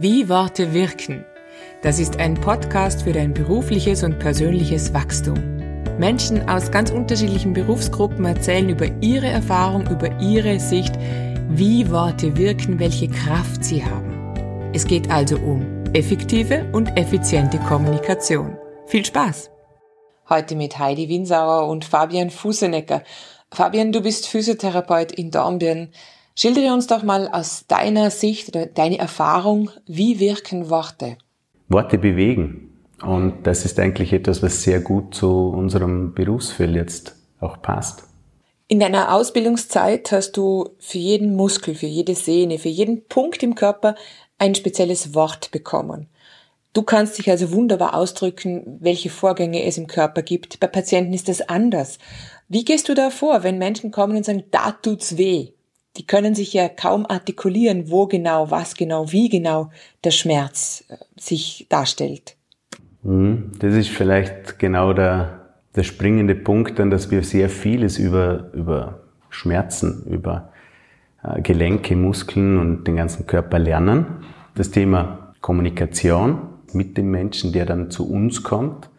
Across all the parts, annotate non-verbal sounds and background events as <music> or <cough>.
Wie Worte wirken. Das ist ein Podcast für dein berufliches und persönliches Wachstum. Menschen aus ganz unterschiedlichen Berufsgruppen erzählen über ihre Erfahrung, über ihre Sicht, wie Worte wirken, welche Kraft sie haben. Es geht also um effektive und effiziente Kommunikation. Viel Spaß! Heute mit Heidi Winsauer und Fabian Fusenecker. Fabian, du bist Physiotherapeut in Dornbirn. Schildere uns doch mal aus deiner Sicht oder deine Erfahrung, wie wirken Worte? Worte bewegen. Und das ist eigentlich etwas, was sehr gut zu unserem Berufsfeld jetzt auch passt. In deiner Ausbildungszeit hast du für jeden Muskel, für jede Sehne, für jeden Punkt im Körper ein spezielles Wort bekommen. Du kannst dich also wunderbar ausdrücken, welche Vorgänge es im Körper gibt. Bei Patienten ist das anders. Wie gehst du da vor, wenn Menschen kommen und sagen, da tut's weh? Die können sich ja kaum artikulieren, wo genau, was genau, wie genau der Schmerz äh, sich darstellt. Mhm. Das ist vielleicht genau der, der springende Punkt, dann, dass wir sehr vieles über, über Schmerzen, über äh, Gelenke, Muskeln und den ganzen Körper lernen. Das Thema Kommunikation mit dem Menschen, der dann zu uns kommt,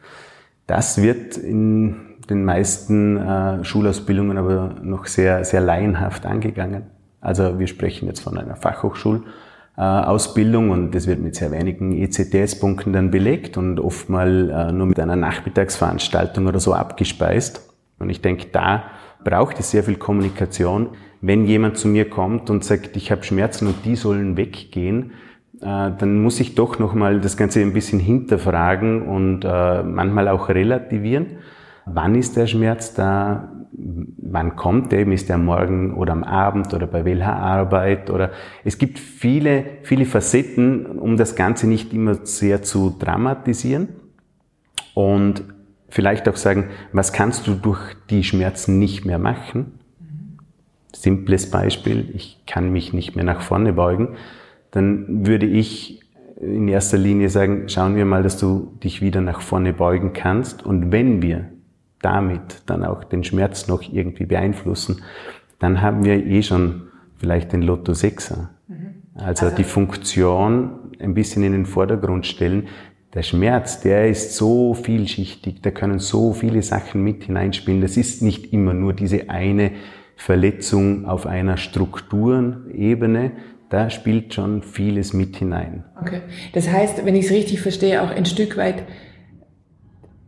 das wird in den meisten äh, Schulausbildungen aber noch sehr, sehr laienhaft angegangen. Also wir sprechen jetzt von einer Fachhochschulausbildung und das wird mit sehr wenigen ECTS-Punkten dann belegt und oftmal äh, nur mit einer Nachmittagsveranstaltung oder so abgespeist. Und ich denke, da braucht es sehr viel Kommunikation. Wenn jemand zu mir kommt und sagt, ich habe Schmerzen und die sollen weggehen, äh, dann muss ich doch nochmal das Ganze ein bisschen hinterfragen und äh, manchmal auch relativieren wann ist der Schmerz da, wann kommt der, ist der morgen oder am Abend oder bei welcher Arbeit? Oder es gibt viele, viele Facetten, um das Ganze nicht immer sehr zu dramatisieren. Und vielleicht auch sagen, was kannst du durch die Schmerzen nicht mehr machen? Simples Beispiel, ich kann mich nicht mehr nach vorne beugen, dann würde ich in erster Linie sagen, schauen wir mal, dass du dich wieder nach vorne beugen kannst. Und wenn wir damit dann auch den Schmerz noch irgendwie beeinflussen, dann haben wir eh schon vielleicht den Lotto 6er. Mhm. Also, also die Funktion ein bisschen in den Vordergrund stellen. Der Schmerz, der ist so vielschichtig, da können so viele Sachen mit hineinspielen. Das ist nicht immer nur diese eine Verletzung auf einer Strukturenebene, da spielt schon vieles mit hinein. Okay. Das heißt, wenn ich es richtig verstehe, auch ein Stück weit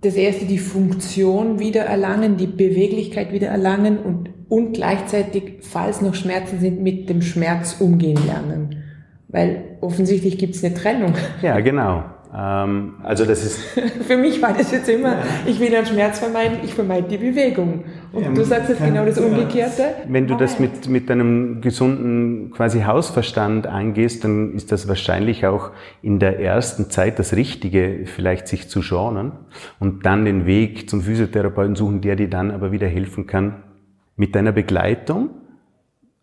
das erste die Funktion wieder erlangen, die Beweglichkeit wieder erlangen und, und gleichzeitig, falls noch Schmerzen sind, mit dem Schmerz umgehen lernen. Weil offensichtlich gibt es eine Trennung. Ja, genau. Ähm, also das ist. <laughs> Für mich war das jetzt immer, ich will einen Schmerz vermeiden, ich vermeide die Bewegung. Und ja, du sagst jetzt genau das Umgekehrte. Wenn du das mit, mit deinem gesunden quasi Hausverstand angehst, dann ist das wahrscheinlich auch in der ersten Zeit das Richtige, vielleicht sich zu schonen und dann den Weg zum Physiotherapeuten suchen, der dir dann aber wieder helfen kann mit deiner Begleitung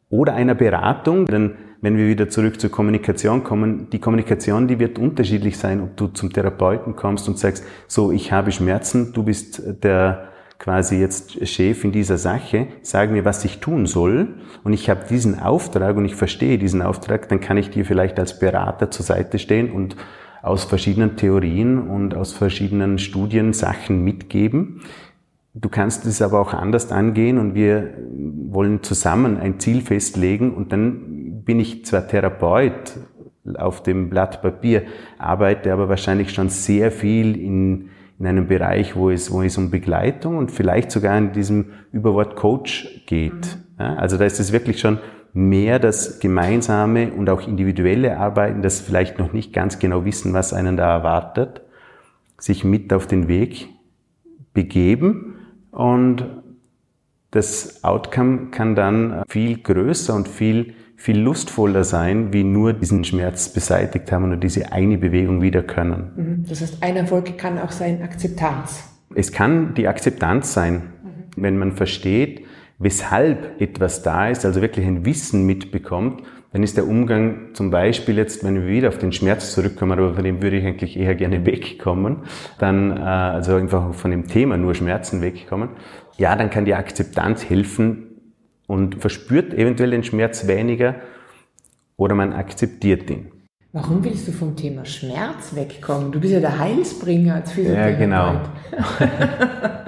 oder einer Beratung. Denn wenn wir wieder zurück zur Kommunikation kommen, die Kommunikation, die wird unterschiedlich sein, ob du zum Therapeuten kommst und sagst, so, ich habe Schmerzen, du bist der quasi jetzt Chef in dieser Sache, sag mir, was ich tun soll und ich habe diesen Auftrag und ich verstehe diesen Auftrag, dann kann ich dir vielleicht als Berater zur Seite stehen und aus verschiedenen Theorien und aus verschiedenen Studien Sachen mitgeben. Du kannst es aber auch anders angehen und wir wollen zusammen ein Ziel festlegen und dann bin ich zwar Therapeut auf dem Blatt Papier, arbeite aber wahrscheinlich schon sehr viel in, in einem Bereich, wo es, wo es um Begleitung und vielleicht sogar in diesem Überwort Coach geht. Mhm. Ja, also da ist es wirklich schon mehr das gemeinsame und auch individuelle Arbeiten, das vielleicht noch nicht ganz genau wissen, was einen da erwartet, sich mit auf den Weg begeben und das Outcome kann dann viel größer und viel viel lustvoller sein, wie nur diesen Schmerz beseitigt haben und diese eine Bewegung wieder können. Mhm. Das heißt, ein Erfolg kann auch sein Akzeptanz. Es kann die Akzeptanz sein, mhm. wenn man versteht, weshalb etwas da ist, also wirklich ein Wissen mitbekommt, dann ist der Umgang zum Beispiel jetzt, wenn wir wieder auf den Schmerz zurückkommen, aber von dem würde ich eigentlich eher gerne <laughs> wegkommen, dann äh, also einfach von dem Thema nur Schmerzen wegkommen, ja, dann kann die Akzeptanz helfen, und verspürt eventuell den Schmerz weniger oder man akzeptiert ihn. Warum willst du vom Thema Schmerz wegkommen? Du bist ja der Heilsbringer als Physiotherapeut. Ja, genau. <laughs>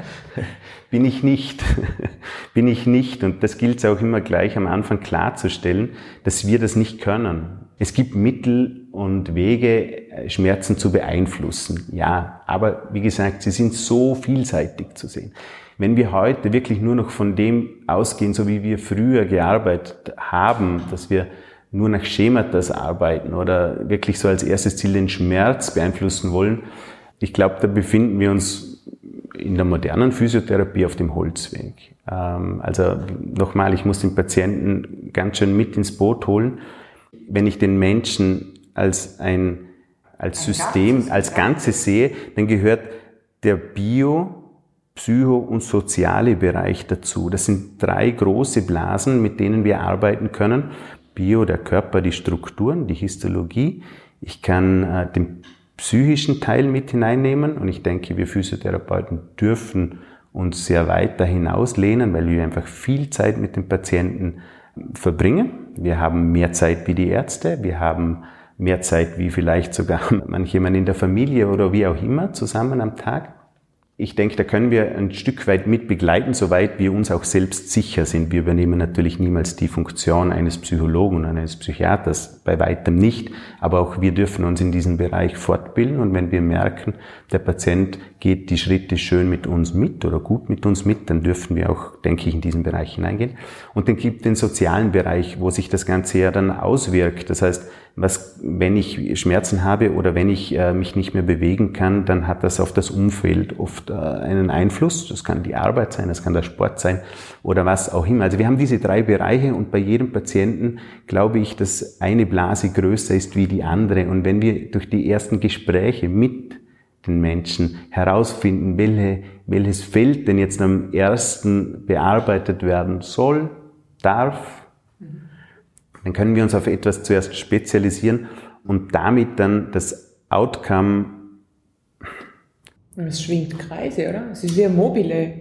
Bin ich nicht. <laughs> Bin ich nicht. Und das gilt es auch immer gleich am Anfang klarzustellen, dass wir das nicht können. Es gibt Mittel und Wege, Schmerzen zu beeinflussen. Ja, aber wie gesagt, sie sind so vielseitig zu sehen. Wenn wir heute wirklich nur noch von dem ausgehen, so wie wir früher gearbeitet haben, dass wir nur nach Schematas arbeiten oder wirklich so als erstes Ziel den Schmerz beeinflussen wollen, ich glaube, da befinden wir uns in der modernen Physiotherapie auf dem Holzweg. Ähm, also nochmal, ich muss den Patienten ganz schön mit ins Boot holen. Wenn ich den Menschen als ein, als System, als Ganzes sehe, dann gehört der Bio, Psycho- und soziale Bereich dazu. Das sind drei große Blasen, mit denen wir arbeiten können. Bio, der Körper, die Strukturen, die Histologie. Ich kann äh, den psychischen Teil mit hineinnehmen und ich denke, wir Physiotherapeuten dürfen uns sehr weit da hinauslehnen, weil wir einfach viel Zeit mit den Patienten verbringen. Wir haben mehr Zeit wie die Ärzte, wir haben mehr Zeit wie vielleicht sogar <laughs> manchjemand in der Familie oder wie auch immer zusammen am Tag ich denke, da können wir ein Stück weit mit begleiten, soweit wir uns auch selbst sicher sind. Wir übernehmen natürlich niemals die Funktion eines Psychologen und eines Psychiaters, bei weitem nicht, aber auch wir dürfen uns in diesem Bereich fortbilden und wenn wir merken, der Patient geht die Schritte schön mit uns mit oder gut mit uns mit, dann dürfen wir auch, denke ich, in diesen Bereich hineingehen. Und dann gibt den sozialen Bereich, wo sich das Ganze ja dann auswirkt. Das heißt, was, wenn ich Schmerzen habe oder wenn ich äh, mich nicht mehr bewegen kann, dann hat das auf das Umfeld oft äh, einen Einfluss. Das kann die Arbeit sein, das kann der Sport sein oder was auch immer. Also wir haben diese drei Bereiche und bei jedem Patienten glaube ich, dass eine Blase größer ist wie die andere. Und wenn wir durch die ersten Gespräche mit den Menschen herausfinden, welche, welches Feld denn jetzt am ersten bearbeitet werden soll, darf, dann können wir uns auf etwas zuerst spezialisieren und damit dann das Outcome. Es schwingt Kreise, oder? Es ist wie ein Mobile.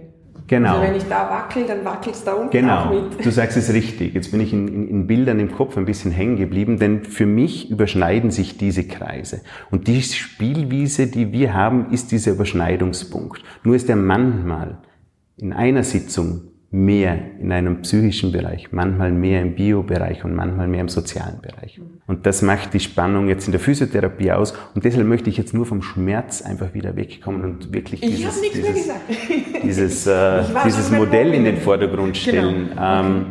Genau. Also wenn ich da wackel, dann wackelt es da unten genau. auch mit. Du sagst es richtig. Jetzt bin ich in, in, in, Bildern im Kopf ein bisschen hängen geblieben, denn für mich überschneiden sich diese Kreise. Und die Spielwiese, die wir haben, ist dieser Überschneidungspunkt. Nur ist er manchmal in einer Sitzung mehr in einem psychischen Bereich, manchmal mehr im Biobereich und manchmal mehr im sozialen Bereich. Und das macht die Spannung jetzt in der Physiotherapie aus. Und deshalb möchte ich jetzt nur vom Schmerz einfach wieder wegkommen und wirklich ich dieses, dieses, <laughs> dieses, äh, dieses Modell in den Vordergrund genau. stellen. Genau. Okay.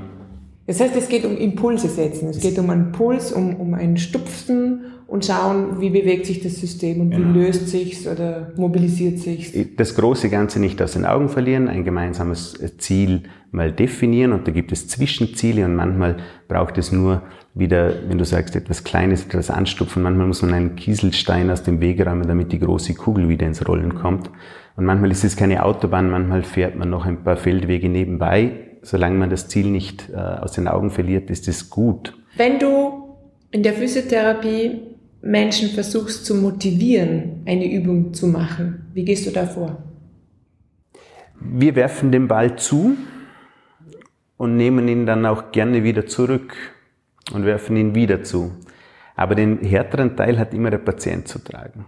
Das heißt, es geht um Impulse setzen. Es geht um einen Puls, um, um ein Stupfen und schauen, wie bewegt sich das System und genau. wie löst sich's oder mobilisiert sich's. Das große Ganze nicht aus den Augen verlieren, ein gemeinsames Ziel mal definieren und da gibt es Zwischenziele und manchmal braucht es nur wieder, wenn du sagst, etwas Kleines, etwas anstupfen, manchmal muss man einen Kieselstein aus dem Weg räumen, damit die große Kugel wieder ins Rollen kommt. Und manchmal ist es keine Autobahn, manchmal fährt man noch ein paar Feldwege nebenbei. Solange man das Ziel nicht äh, aus den Augen verliert, ist es gut. Wenn du in der Physiotherapie Menschen versuchst zu motivieren, eine Übung zu machen? Wie gehst du da vor? Wir werfen den Ball zu und nehmen ihn dann auch gerne wieder zurück und werfen ihn wieder zu. Aber den härteren Teil hat immer der Patient zu tragen.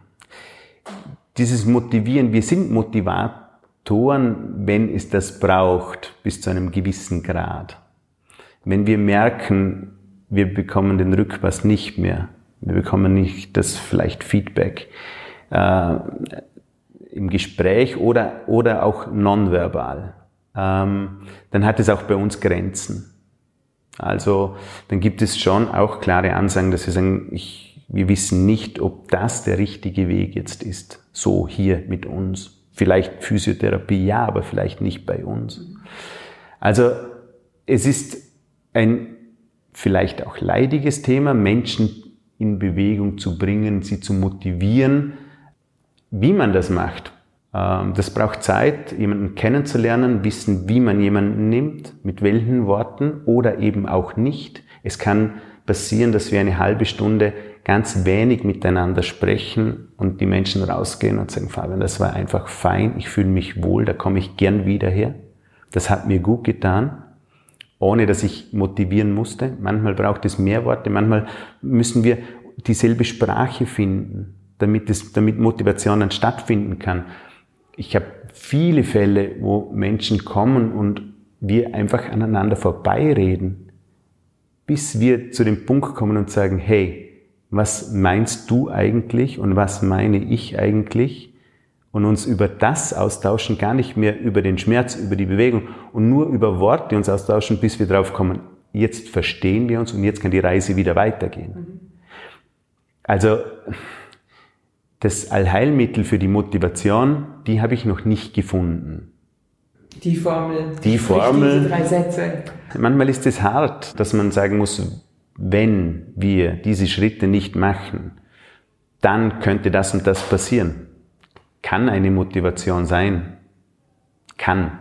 Dieses Motivieren, wir sind Motivatoren, wenn es das braucht, bis zu einem gewissen Grad. Wenn wir merken, wir bekommen den Rückpass nicht mehr, wir bekommen nicht das vielleicht Feedback äh, im Gespräch oder, oder auch nonverbal. Ähm, dann hat es auch bei uns Grenzen. Also dann gibt es schon auch klare Ansagen, dass wir sagen, ich, wir wissen nicht, ob das der richtige Weg jetzt ist. So hier mit uns. Vielleicht Physiotherapie, ja, aber vielleicht nicht bei uns. Also es ist ein vielleicht auch leidiges Thema, Menschen in Bewegung zu bringen, sie zu motivieren. Wie man das macht, ähm, das braucht Zeit, jemanden kennenzulernen, wissen, wie man jemanden nimmt, mit welchen Worten oder eben auch nicht. Es kann passieren, dass wir eine halbe Stunde ganz wenig miteinander sprechen und die Menschen rausgehen und sagen, Fabian, das war einfach fein, ich fühle mich wohl, da komme ich gern wieder her. Das hat mir gut getan ohne dass ich motivieren musste. Manchmal braucht es mehr Worte, manchmal müssen wir dieselbe Sprache finden, damit, es, damit Motivation stattfinden kann. Ich habe viele Fälle, wo Menschen kommen und wir einfach aneinander vorbeireden, bis wir zu dem Punkt kommen und sagen, hey, was meinst du eigentlich und was meine ich eigentlich? Und uns über das austauschen, gar nicht mehr über den Schmerz, über die Bewegung und nur über Worte uns austauschen, bis wir drauf kommen, jetzt verstehen wir uns und jetzt kann die Reise wieder weitergehen. Also das Allheilmittel für die Motivation, die habe ich noch nicht gefunden. Die Formel. Die Formel. Diese drei Sätze. Manchmal ist es hart, dass man sagen muss, wenn wir diese Schritte nicht machen, dann könnte das und das passieren. Kann eine Motivation sein. Kann.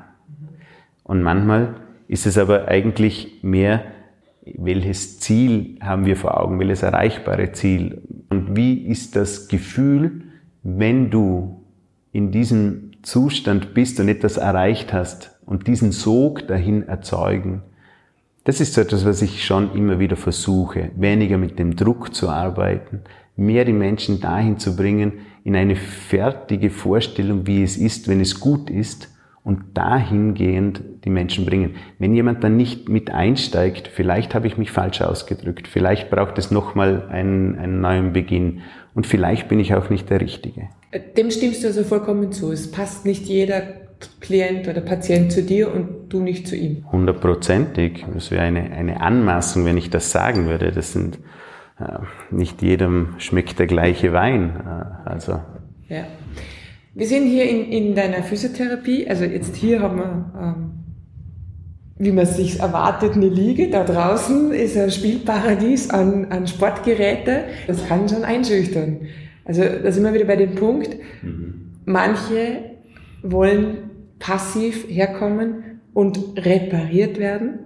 Und manchmal ist es aber eigentlich mehr, welches Ziel haben wir vor Augen, welches erreichbare Ziel. Und wie ist das Gefühl, wenn du in diesem Zustand bist und etwas erreicht hast und diesen Sog dahin erzeugen. Das ist so etwas, was ich schon immer wieder versuche, weniger mit dem Druck zu arbeiten, mehr die Menschen dahin zu bringen, in eine fertige Vorstellung, wie es ist, wenn es gut ist und dahingehend die Menschen bringen. Wenn jemand dann nicht mit einsteigt, vielleicht habe ich mich falsch ausgedrückt, vielleicht braucht es nochmal einen, einen neuen Beginn und vielleicht bin ich auch nicht der Richtige. Dem stimmst du also vollkommen zu. Es passt nicht jeder Klient oder Patient zu dir und du nicht zu ihm. Hundertprozentig. Das wäre eine, eine Anmaßung, wenn ich das sagen würde. Das sind nicht jedem schmeckt der gleiche Wein. Äh, also. Ja. Wir sind hier in, in deiner Physiotherapie. Also jetzt hier haben wir, ähm, wie man es sich erwartet, eine Liege. Da draußen ist ein Spielparadies an, an Sportgeräte. Das kann schon einschüchtern. Also da sind wir wieder bei dem Punkt. Mhm. Manche wollen passiv herkommen und repariert werden.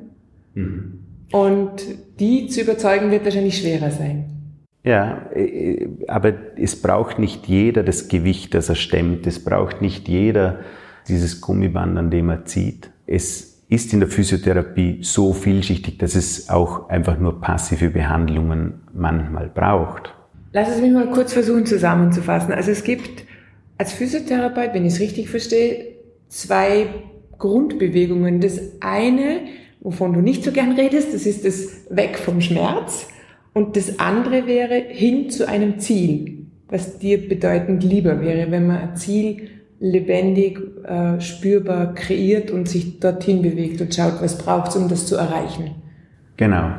Mhm. Und die zu überzeugen wird wahrscheinlich schwerer sein. Ja, äh, aber es braucht nicht jeder das Gewicht, das er stemmt. Es braucht nicht jeder dieses Gummiband, an dem er zieht. Es ist in der Physiotherapie so vielschichtig, dass es auch einfach nur passive Behandlungen manchmal braucht. Lass es mich mal kurz versuchen zusammenzufassen. Also es gibt als Physiotherapeut, wenn ich es richtig verstehe, zwei Grundbewegungen. Das eine, wovon du nicht so gern redest, das ist das Weg vom Schmerz. Und das andere wäre hin zu einem Ziel, was dir bedeutend lieber wäre, wenn man ein Ziel lebendig, äh, spürbar kreiert und sich dorthin bewegt und schaut, was braucht es, um das zu erreichen. Genau.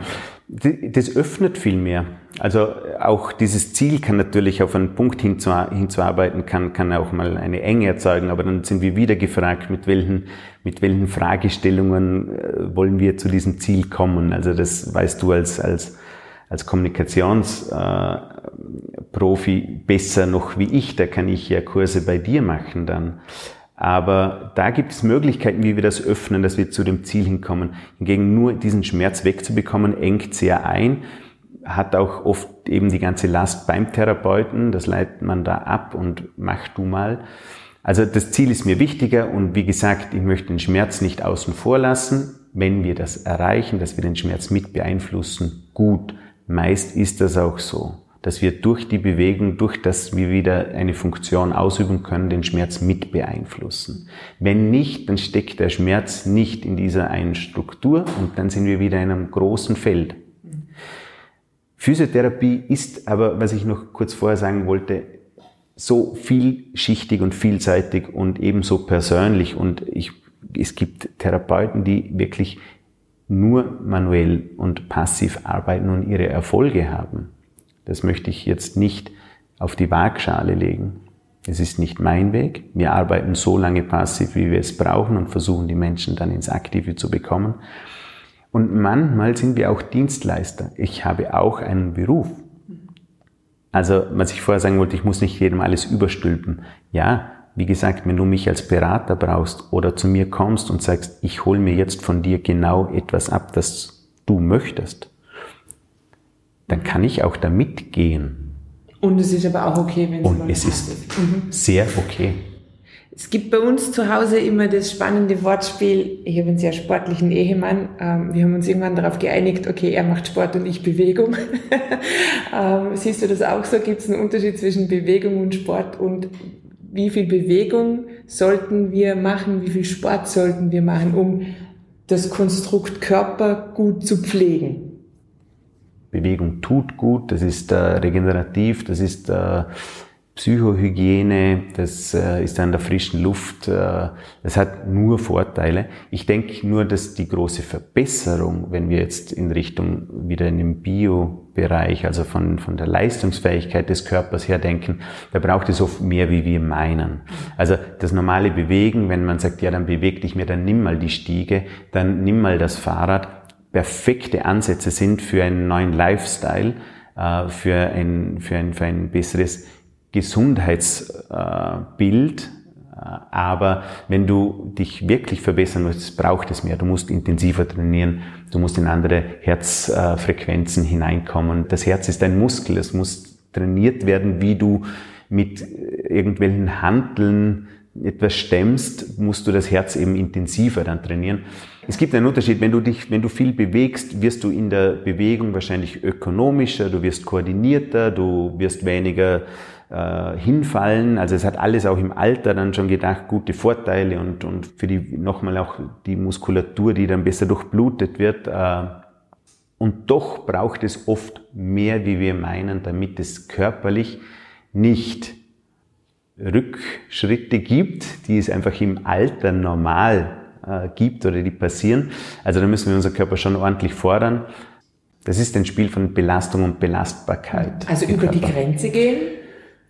Das öffnet viel mehr. Also auch dieses Ziel kann natürlich auf einen Punkt hinzuarbeiten, kann, kann auch mal eine Enge erzeugen, aber dann sind wir wieder gefragt, mit welchen, mit welchen Fragestellungen äh, wollen wir zu diesem Ziel kommen. Also das weißt du als, als, als Kommunikationsprofi äh, besser noch wie ich, da kann ich ja Kurse bei dir machen dann. Aber da gibt es Möglichkeiten, wie wir das öffnen, dass wir zu dem Ziel hinkommen. Hingegen nur diesen Schmerz wegzubekommen, engt sehr ein, hat auch oft eben die ganze Last beim Therapeuten. Das leitet man da ab und mach du mal. Also das Ziel ist mir wichtiger und wie gesagt, ich möchte den Schmerz nicht außen vor lassen. Wenn wir das erreichen, dass wir den Schmerz mit beeinflussen, gut. Meist ist das auch so dass wir durch die Bewegung, durch das wir wieder eine Funktion ausüben können, den Schmerz mit beeinflussen. Wenn nicht, dann steckt der Schmerz nicht in dieser einen Struktur und dann sind wir wieder in einem großen Feld. Physiotherapie ist aber, was ich noch kurz vorher sagen wollte, so vielschichtig und vielseitig und ebenso persönlich und ich, es gibt Therapeuten, die wirklich nur manuell und passiv arbeiten und ihre Erfolge haben. Das möchte ich jetzt nicht auf die Waagschale legen. Es ist nicht mein Weg. Wir arbeiten so lange passiv, wie wir es brauchen und versuchen die Menschen dann ins Aktive zu bekommen. Und manchmal sind wir auch Dienstleister. Ich habe auch einen Beruf. Also, was ich vorher sagen wollte, ich muss nicht jedem alles überstülpen. Ja, wie gesagt, wenn du mich als Berater brauchst oder zu mir kommst und sagst, ich hole mir jetzt von dir genau etwas ab, das du möchtest, dann kann ich auch da mitgehen. Und es ist aber auch okay, wenn es Und es ist mhm. sehr okay. Es gibt bei uns zu Hause immer das spannende Wortspiel. Ich habe einen sehr sportlichen Ehemann. Ähm, wir haben uns irgendwann darauf geeinigt, okay, er macht Sport und ich Bewegung. <laughs> Ähm, siehst du das auch so? Gibt es einen Unterschied zwischen Bewegung und Sport? Und wie viel Bewegung sollten wir machen? Wie viel Sport sollten wir machen, um das Konstrukt Körper gut zu pflegen? Bewegung tut gut, das ist äh, regenerativ, das ist äh, Psychohygiene, das äh, ist an der frischen Luft, äh, das hat nur Vorteile. Ich denke nur, dass die große Verbesserung, wenn wir jetzt in Richtung wieder in den Bio-Bereich, also von, von der Leistungsfähigkeit des Körpers her denken, da braucht es oft mehr, wie wir meinen. Also das normale Bewegen, wenn man sagt, ja, dann beweg dich mehr, dann nimm mal die Stiege, dann nimm mal das Fahrrad, perfekte Ansätze sind für einen neuen Lifestyle, äh, für ein, für ein, für ein besseres Gesundheitsbild. Aber wenn du dich wirklich verbessern möchtest, braucht es mehr. Du musst intensiver trainieren, du musst in andere Herzfrequenzen hineinkommen. Das Herz ist ein Muskel, es muss trainiert werden, wie du mit irgendwelchen Handeln etwas stemmst, musst du das Herz eben intensiver dann trainieren. Es gibt einen Unterschied, wenn du dich, wenn du viel bewegst, wirst du in der Bewegung wahrscheinlich ökonomischer, du wirst koordinierter, du wirst weniger äh, hinfallen. Also es hat alles auch im Alter dann schon gedacht, gute Vorteile und, und für die nochmal auch die Muskulatur, die dann besser durchblutet wird. Äh, und doch braucht es oft mehr, wie wir meinen, damit es körperlich nicht Rückschritte gibt, die es einfach im Alter normal äh, gibt oder die passieren. Also da müssen wir unseren Körper schon ordentlich fordern. Das ist ein Spiel von Belastung und Belastbarkeit. Also über Körper. die Grenze gehen?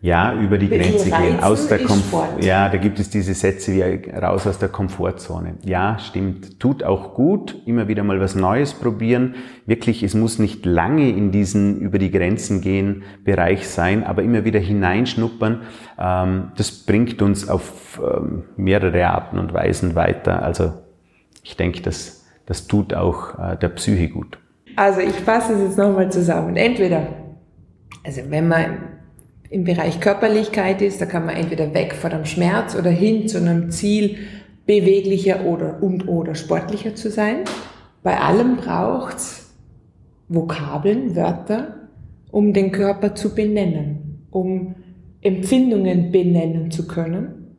Ja, über die Grenze gehen. Aus der Komfort. Ja, da gibt es diese Sätze wie raus aus der Komfortzone. Ja, stimmt. Tut auch gut. Immer wieder mal was Neues probieren. Wirklich, es muss nicht lange in diesen über die Grenzen gehen Bereich sein, aber immer wieder hineinschnuppern. Ähm, das bringt uns auf ähm, mehrere Arten und Weisen weiter. Also ich denke, das, das tut auch äh, der Psyche gut. Also ich fasse es jetzt nochmal zusammen. Entweder, also wenn man im Bereich Körperlichkeit ist, da kann man entweder weg von dem Schmerz oder hin zu einem Ziel, beweglicher oder und oder sportlicher zu sein. Bei allem braucht's Vokabeln, Wörter, um den Körper zu benennen, um Empfindungen benennen zu können.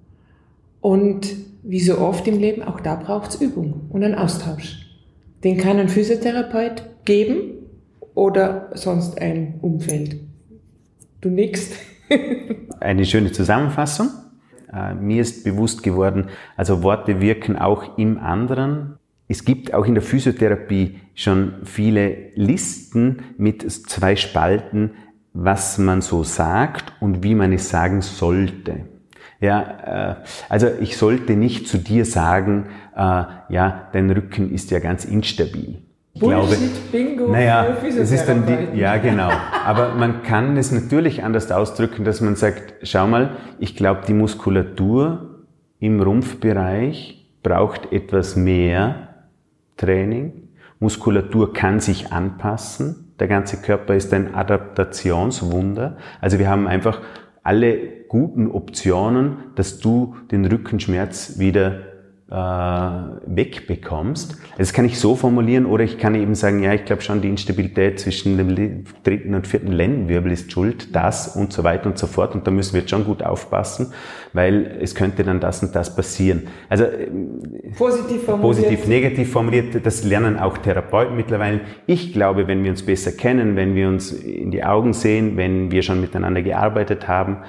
Und wie so oft im Leben, auch da braucht's Übung und einen Austausch. Den kann ein Physiotherapeut geben oder sonst ein Umfeld. Du nickst. <laughs> Eine schöne Zusammenfassung. Äh, mir ist bewusst geworden, also Worte wirken auch im anderen. Es gibt auch in der Physiotherapie schon viele Listen mit zwei Spalten, was man so sagt und wie man es sagen sollte. Ja, äh, also ich sollte nicht zu dir sagen, äh, ja, dein Rücken ist ja ganz instabil. Bullshit, glaube, Bingo, naja, es ist dann die, ja genau. Aber man kann es natürlich anders ausdrücken, dass man sagt, schau mal, ich glaube, die Muskulatur im Rumpfbereich braucht etwas mehr Training. Muskulatur kann sich anpassen. Der ganze Körper ist ein Adaptationswunder. Also wir haben einfach alle guten Optionen, dass du den Rückenschmerz wieder wegbekommst. Das kann ich so formulieren oder ich kann eben sagen, ja, ich glaube schon, die Instabilität zwischen dem dritten und vierten Lendenwirbel ist schuld, das und so weiter und so fort. Und da müssen wir jetzt schon gut aufpassen, weil es könnte dann das und das passieren. Also positiv formuliert. Positiv, negativ formuliert, das lernen auch Therapeuten mittlerweile. Ich glaube, wenn wir uns besser kennen, wenn wir uns in die Augen sehen, wenn wir schon miteinander gearbeitet haben,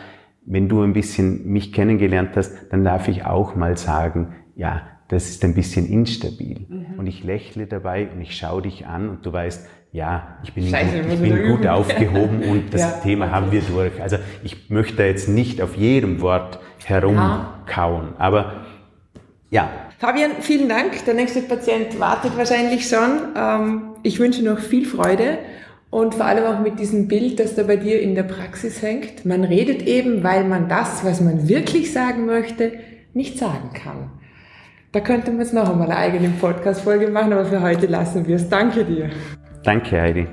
wenn du ein bisschen mich kennengelernt hast, dann darf ich auch mal sagen, ja, das ist ein bisschen instabil. Mhm. Und ich lächle dabei und ich schaue dich an und du weißt, ja, ich bin, Scheiße, gut, ich bin gut aufgehoben und <laughs> das ja. Thema haben wir durch. Also ich möchte jetzt nicht auf jedem Wort herumkauen, aber ja. Fabian, vielen Dank. Der nächste Patient wartet wahrscheinlich schon. Ähm, ich wünsche noch viel Freude und vor allem auch mit diesem Bild, das da bei dir in der Praxis hängt. Man redet eben, weil man das, was man wirklich sagen möchte, nicht sagen kann. Da könnten wir jetzt noch einmal eine eigene Podcast-Folge machen, aber für heute lassen wir es. Danke dir. Danke, Heidi.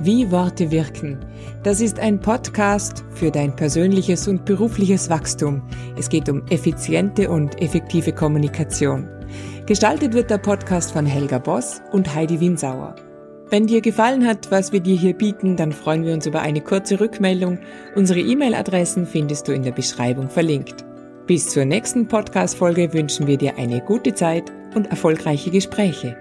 Wie Worte wirken. Das ist ein Podcast für dein persönliches und berufliches Wachstum. Es geht um effiziente und effektive Kommunikation. Gestaltet wird der Podcast von Helga Boss und Heidi Winsauer. Wenn dir gefallen hat, was wir dir hier bieten, dann freuen wir uns über eine kurze Rückmeldung. Unsere E-Mail-Adressen findest du in der Beschreibung verlinkt. Bis zur nächsten Podcast-Folge wünschen wir dir eine gute Zeit und erfolgreiche Gespräche.